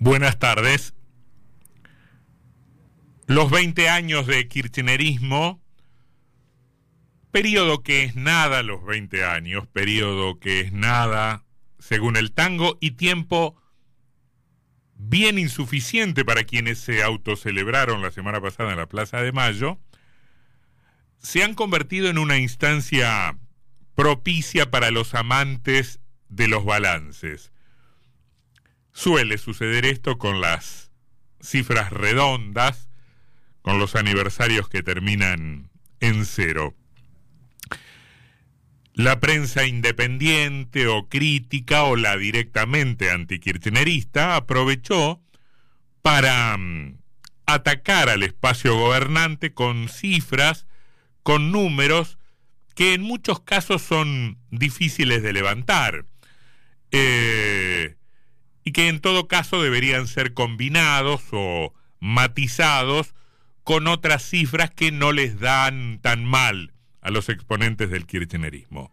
Buenas tardes. Los 20 años de kirchnerismo, periodo que es nada los 20 años, periodo que es nada según el tango y tiempo bien insuficiente para quienes se autocelebraron la semana pasada en la Plaza de Mayo, se han convertido en una instancia propicia para los amantes de los balances. Suele suceder esto con las cifras redondas, con los aniversarios que terminan en cero. La prensa independiente o crítica o la directamente antikirchnerista aprovechó para mm, atacar al espacio gobernante con cifras, con números que en muchos casos son difíciles de levantar eh, y que en todo caso deberían ser combinados o matizados con otras cifras que no les dan tan mal a los exponentes del kirchnerismo.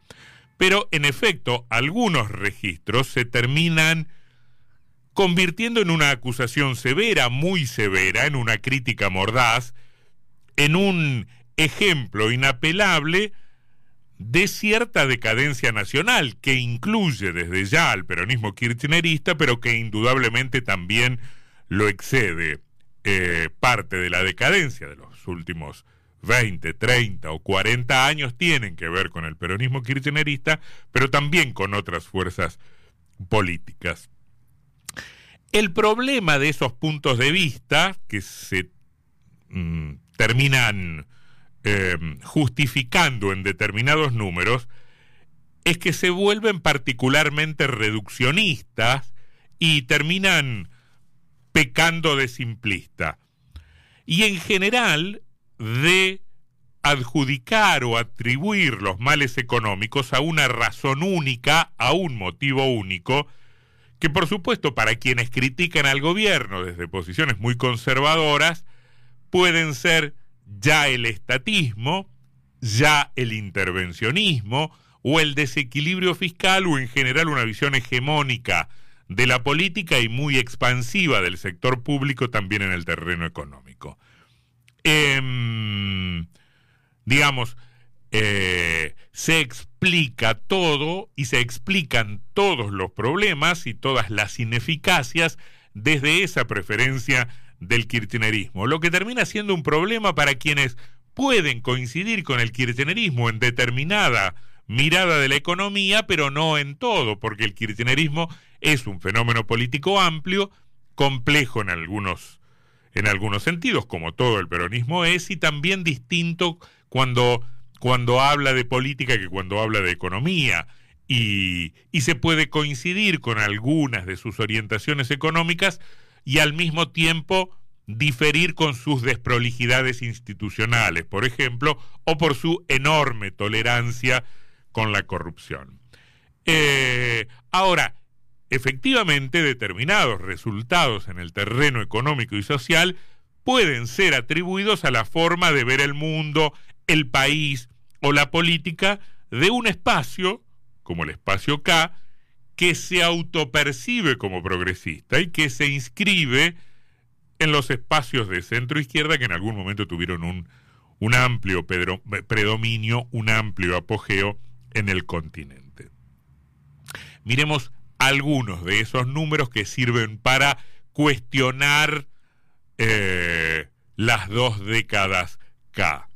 Pero en efecto, algunos registros se terminan convirtiendo en una acusación severa, muy severa, en una crítica mordaz, en un ejemplo inapelable de cierta decadencia nacional que incluye desde ya al peronismo kirchnerista, pero que indudablemente también lo excede. Eh, parte de la decadencia de los últimos 20, 30 o 40 años tienen que ver con el peronismo kirchnerista, pero también con otras fuerzas políticas. El problema de esos puntos de vista que se mm, terminan eh, justificando en determinados números es que se vuelven particularmente reduccionistas y terminan pecando de simplista. Y en general de adjudicar o atribuir los males económicos a una razón única, a un motivo único, que por supuesto para quienes critican al gobierno desde posiciones muy conservadoras, pueden ser ya el estatismo, ya el intervencionismo o el desequilibrio fiscal o en general una visión hegemónica de la política y muy expansiva del sector público también en el terreno económico. Em, digamos, eh, se explica todo y se explican todos los problemas y todas las ineficacias desde esa preferencia del kirchnerismo, lo que termina siendo un problema para quienes pueden coincidir con el kirchnerismo en determinada mirada de la economía, pero no en todo, porque el kirchnerismo es un fenómeno político amplio, complejo en algunos en algunos sentidos, como todo el peronismo es, y también distinto cuando, cuando habla de política que cuando habla de economía. Y, y se puede coincidir con algunas de sus orientaciones económicas, y al mismo tiempo diferir con sus desprolijidades institucionales, por ejemplo, o por su enorme tolerancia con la corrupción. Eh, ahora, efectivamente, determinados resultados en el terreno económico y social pueden ser atribuidos a la forma de ver el mundo, el país o la política de un espacio, como el espacio K, que se autopercibe como progresista y que se inscribe en los espacios de centro izquierda que en algún momento tuvieron un, un amplio predominio, un amplio apogeo en el continente. Miremos algunos de esos números que sirven para cuestionar eh, las dos décadas K.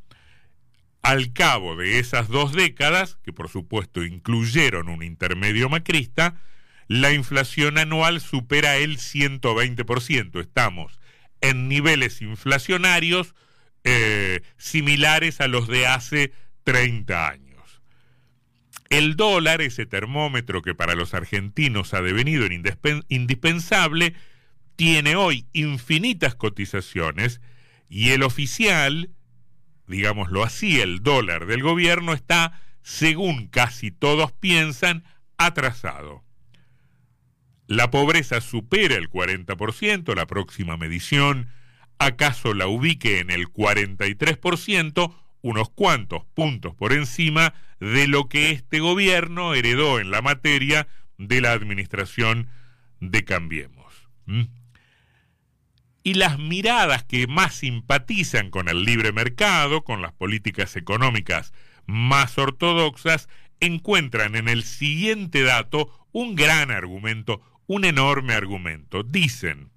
Al cabo de esas dos décadas, que por supuesto incluyeron un intermedio macrista, la inflación anual supera el 120%. Estamos en niveles inflacionarios eh, similares a los de hace 30 años. El dólar, ese termómetro que para los argentinos ha devenido indispensable, tiene hoy infinitas cotizaciones y el oficial digámoslo así, el dólar del gobierno está, según casi todos piensan, atrasado. La pobreza supera el 40%, la próxima medición acaso la ubique en el 43%, unos cuantos puntos por encima de lo que este gobierno heredó en la materia de la administración de Cambiemos. ¿Mm? Y las miradas que más simpatizan con el libre mercado, con las políticas económicas más ortodoxas, encuentran en el siguiente dato un gran argumento, un enorme argumento. Dicen,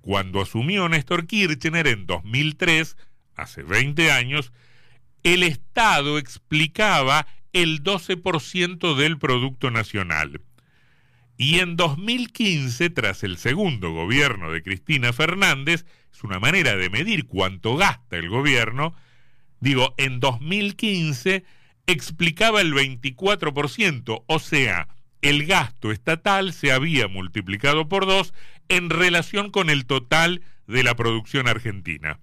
cuando asumió Néstor Kirchner en 2003, hace 20 años, el Estado explicaba el 12% del Producto Nacional. Y en 2015, tras el segundo gobierno de Cristina Fernández, es una manera de medir cuánto gasta el gobierno, digo, en 2015 explicaba el 24%, o sea, el gasto estatal se había multiplicado por dos en relación con el total de la producción argentina.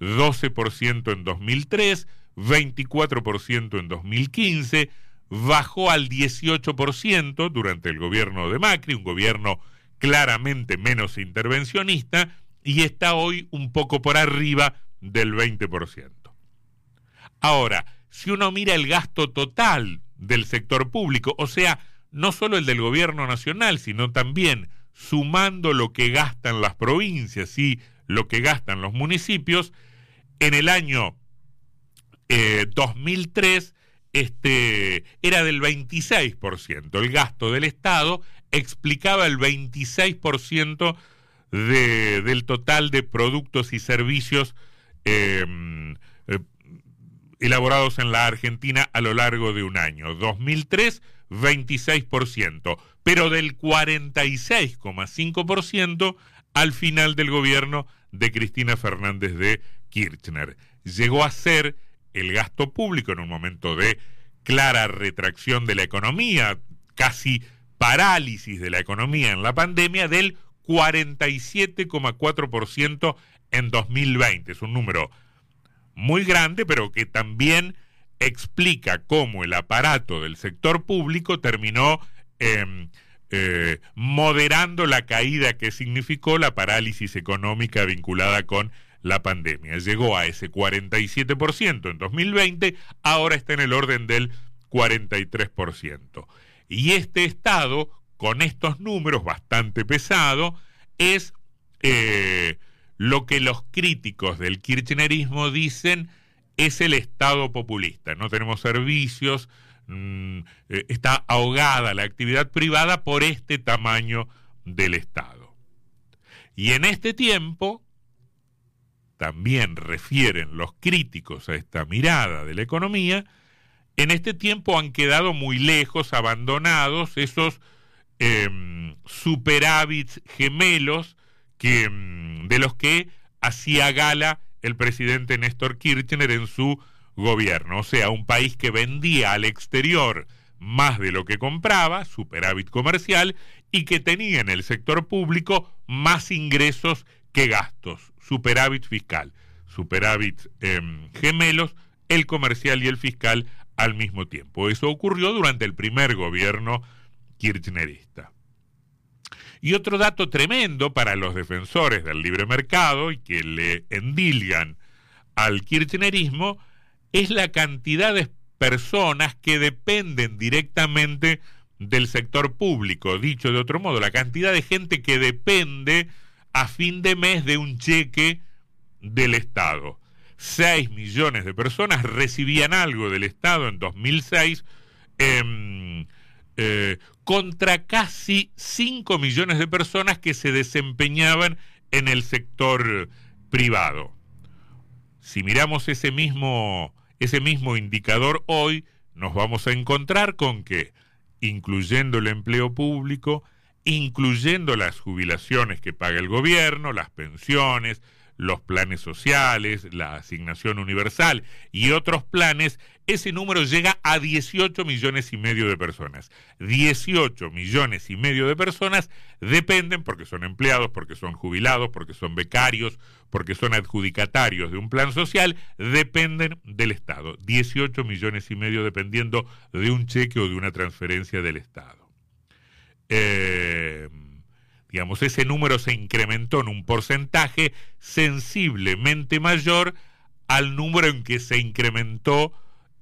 12% en 2003, 24% en 2015, bajó al 18% durante el gobierno de Macri, un gobierno claramente menos intervencionista, y está hoy un poco por arriba del 20%. Ahora, si uno mira el gasto total del sector público, o sea, no solo el del gobierno nacional, sino también sumando lo que gastan las provincias y lo que gastan los municipios, en el año 2003 eh, este, era del 26%. El gasto del Estado explicaba el 26% de, del total de productos y servicios em, eh, elaborados en la Argentina a lo largo de un año. 2003, 26%, pero del 46,5% al final del gobierno de Cristina Fernández de Kirchner. Llegó a ser el gasto público en un momento de clara retracción de la economía, casi parálisis de la economía en la pandemia, del 47,4% en 2020. Es un número muy grande, pero que también explica cómo el aparato del sector público terminó em, eh, moderando la caída que significó la parálisis económica vinculada con la pandemia. Llegó a ese 47% en 2020, ahora está en el orden del 43%. Y este estado, con estos números bastante pesado, es eh, lo que los críticos del kirchnerismo dicen es el Estado populista. No tenemos servicios, mm, eh, está ahogada la actividad privada por este tamaño del Estado. Y en este tiempo, también refieren los críticos a esta mirada de la economía, en este tiempo han quedado muy lejos, abandonados esos em, superávits gemelos que, em, de los que hacía gala el presidente Néstor Kirchner en su gobierno. O sea, un país que vendía al exterior más de lo que compraba, superávit comercial, y que tenía en el sector público más ingresos que gastos, superávit fiscal, superávit em, gemelos, el comercial y el fiscal al mismo tiempo. Eso ocurrió durante el primer gobierno kirchnerista. Y otro dato tremendo para los defensores del libre mercado y que le endilgan al kirchnerismo es la cantidad de personas que dependen directamente del sector público. Dicho de otro modo, la cantidad de gente que depende a fin de mes de un cheque del Estado. 6 millones de personas recibían algo del Estado en 2006 em, eh, contra casi 5 millones de personas que se desempeñaban en el sector privado. Si miramos ese mismo, ese mismo indicador hoy, nos vamos a encontrar con que, incluyendo el empleo público, incluyendo las jubilaciones que paga el gobierno, las pensiones, los planes sociales, la asignación universal y otros planes, ese número llega a 18 millones y medio de personas. 18 millones y medio de personas dependen porque son empleados, porque son jubilados, porque son becarios, porque son adjudicatarios de un plan social, dependen del Estado. 18 millones y medio dependiendo de un cheque o de una transferencia del Estado. Eh, digamos, ese número se incrementó en un porcentaje sensiblemente mayor al número en que se incrementó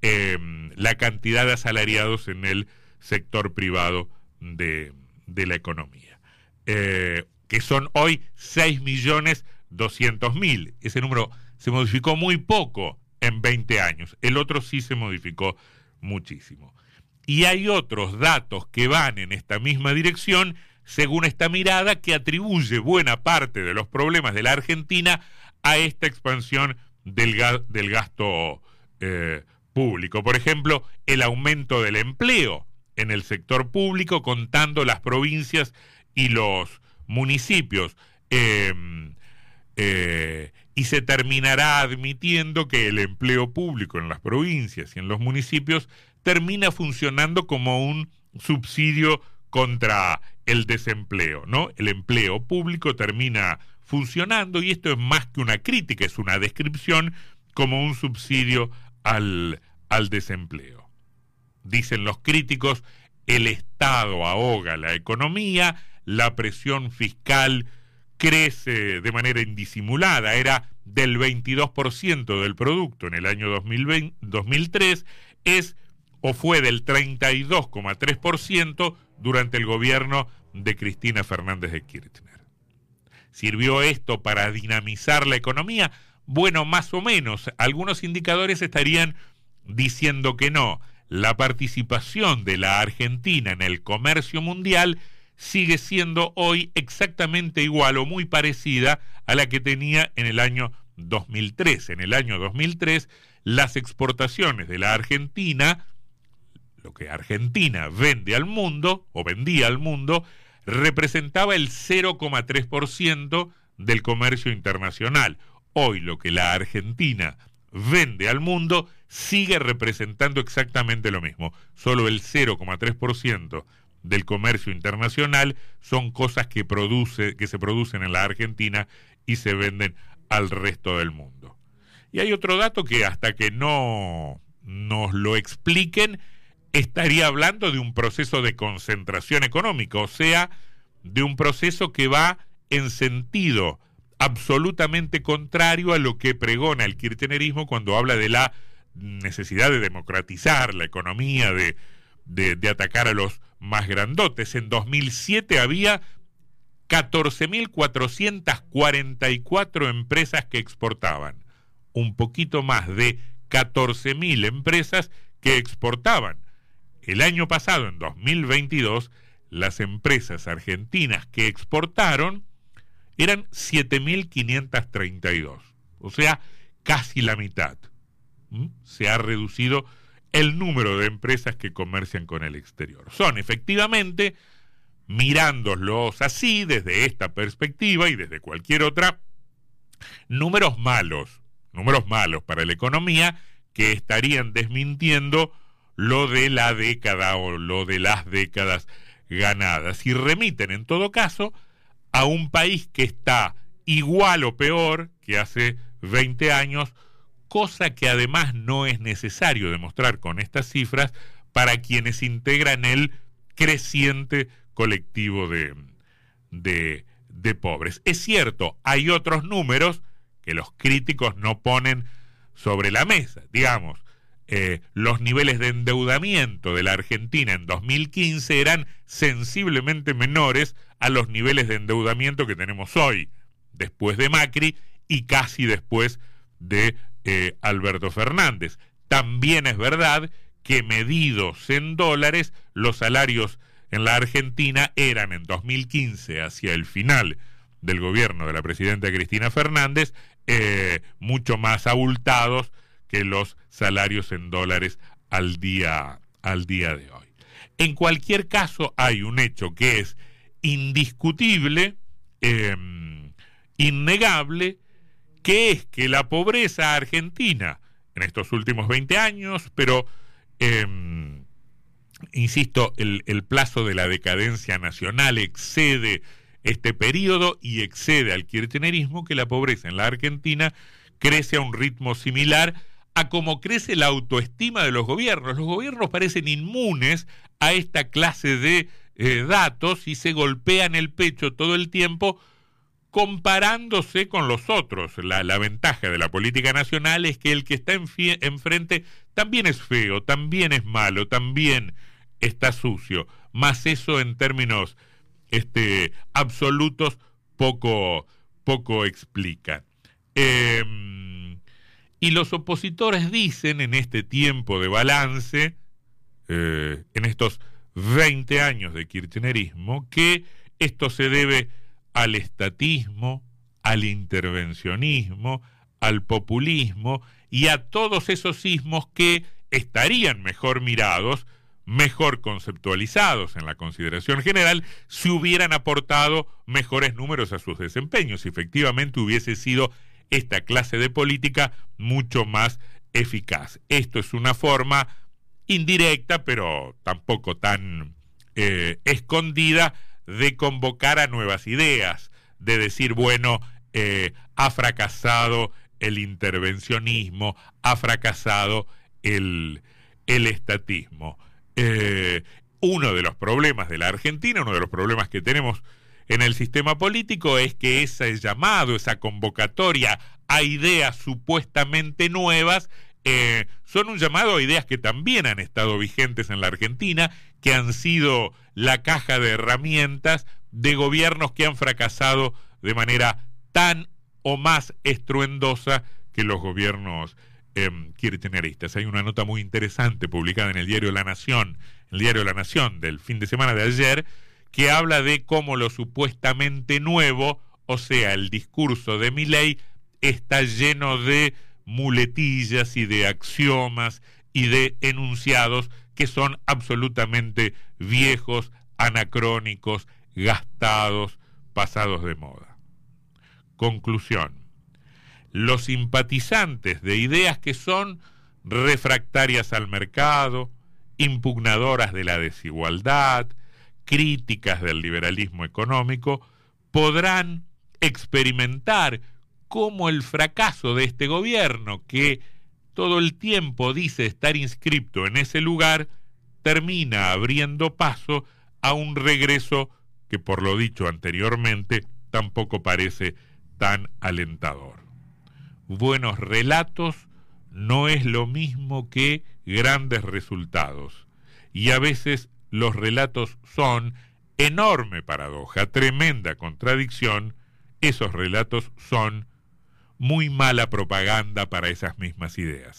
em, la cantidad de asalariados en el sector privado de, la economía. Eh, que son hoy 6.200.000. Ese número se modificó muy poco en 20 años. El otro sí se modificó muchísimo. Y hay otros datos que van en esta misma dirección, según esta mirada, que atribuye buena parte de los problemas de la Argentina a esta expansión del, gasto eh, público. Por ejemplo, el aumento del empleo en el sector público, contando las provincias y los municipios. Em, eh, y se terminará admitiendo que el empleo público en las provincias y en los municipios termina funcionando como un subsidio contra el desempleo, ¿no? El empleo público termina funcionando y esto es más que una crítica, es una descripción como un subsidio al, al desempleo. Dicen los críticos, el Estado ahoga la economía, la presión fiscal crece de manera indisimulada, era del 22% del producto en el año 2020, 2003, es o fue del 32,3% durante el gobierno de Cristina Fernández de Kirchner. ¿Sirvió esto para dinamizar la economía? Bueno, más o menos. Algunos indicadores estarían diciendo que no. La participación de la Argentina en el comercio mundial sigue siendo hoy exactamente igual o muy parecida a la que tenía en el año 2003. En el año 2003, las exportaciones de la Argentina lo que Argentina vende al mundo o vendía al mundo representaba el 0,3% del comercio internacional. Hoy lo que la Argentina vende al mundo sigue representando exactamente lo mismo. Solo el 0,3% del comercio internacional son cosas que, produce, que se producen en la Argentina y se venden al resto del mundo. Y hay otro dato que hasta que no nos lo expliquen, estaría hablando de un proceso de concentración económica, o sea, de un proceso que va en sentido absolutamente contrario a lo que pregona el kirchnerismo cuando habla de la necesidad de democratizar la economía, de, de, atacar a los más grandotes. En 2007 había 14.444 empresas que exportaban, un poquito más de 14.000 empresas que exportaban. El año pasado, en 2022, las empresas argentinas que exportaron eran 7.532, o sea, casi la mitad. ¿Mm? Se ha reducido el número de empresas que comercian con el exterior. Son efectivamente, mirándolos así, desde esta perspectiva y desde cualquier otra, números malos, números malos para la economía que estarían desmintiendo lo de la década o lo de las décadas ganadas y remiten en todo caso a un país que está igual o peor que hace 20 años, cosa que además no es necesario demostrar con estas cifras para quienes integran el creciente colectivo de, de, de pobres. Es cierto, hay otros números que los críticos no ponen sobre la mesa, digamos, eh, los niveles de endeudamiento de la Argentina en 2015 eran sensiblemente menores a los niveles de endeudamiento que tenemos hoy, después de Macri y casi después de eh, Alberto Fernández. También es verdad que medidos en dólares, los salarios en la Argentina eran en 2015, hacia el final del gobierno de la presidenta Cristina Fernández, eh, mucho más abultados que los salarios en dólares al día, al día de hoy. En cualquier caso, hay un hecho que es indiscutible, em, innegable, que es que la pobreza argentina en estos últimos 20 años, pero, em, insisto, el, el plazo de la decadencia nacional excede este periodo y excede al kirchnerismo, que la pobreza en la Argentina crece a un ritmo similar a cómo crece la autoestima de los gobiernos. Los gobiernos parecen inmunes a esta clase de eh, datos y se golpean el pecho todo el tiempo comparándose con los otros. La, ventaja de la política nacional es que el que está enfrente también es feo, también es malo, también está sucio. Más eso en términos este, absolutos poco, poco explican. Em, y los opositores dicen en este tiempo de balance, eh, en estos 20 años de kirchnerismo, que esto se debe al estatismo, al intervencionismo, al populismo y a todos esos sismos que estarían mejor mirados, mejor conceptualizados en la consideración general, si hubieran aportado mejores números a sus desempeños, si efectivamente hubiese sido esta clase de política mucho más eficaz. Esto es una forma indirecta, pero tampoco tan eh, escondida, de convocar a nuevas ideas, de decir, bueno, eh, ha fracasado el intervencionismo, ha fracasado el, el estatismo. Eh, uno de los problemas de la Argentina, uno de los problemas que tenemos en el sistema político es que ese llamado, esa convocatoria a ideas supuestamente nuevas, eh, son un llamado a ideas que también han estado vigentes en la Argentina, que han sido la caja de herramientas de gobiernos que han fracasado de manera tan o más estruendosa que los gobiernos eh, kirchneristas. Hay una nota muy interesante publicada en el diario La Nación, el diario La Nación del fin de semana de ayer, que habla de cómo lo supuestamente nuevo, o sea, el discurso de ley, está lleno de muletillas y de axiomas y de enunciados que son absolutamente viejos, anacrónicos, gastados, pasados de moda. Conclusión. Los simpatizantes de ideas que son refractarias al mercado, impugnadoras de la desigualdad, críticas del liberalismo económico, podrán experimentar cómo el fracaso de este gobierno, que todo el tiempo dice estar inscripto en ese lugar, termina abriendo paso a un regreso que, por lo dicho anteriormente, tampoco parece tan alentador. Buenos relatos no es lo mismo que grandes resultados. Y a veces los relatos son enorme paradoja, tremenda contradicción, esos relatos son muy mala propaganda para esas mismas ideas.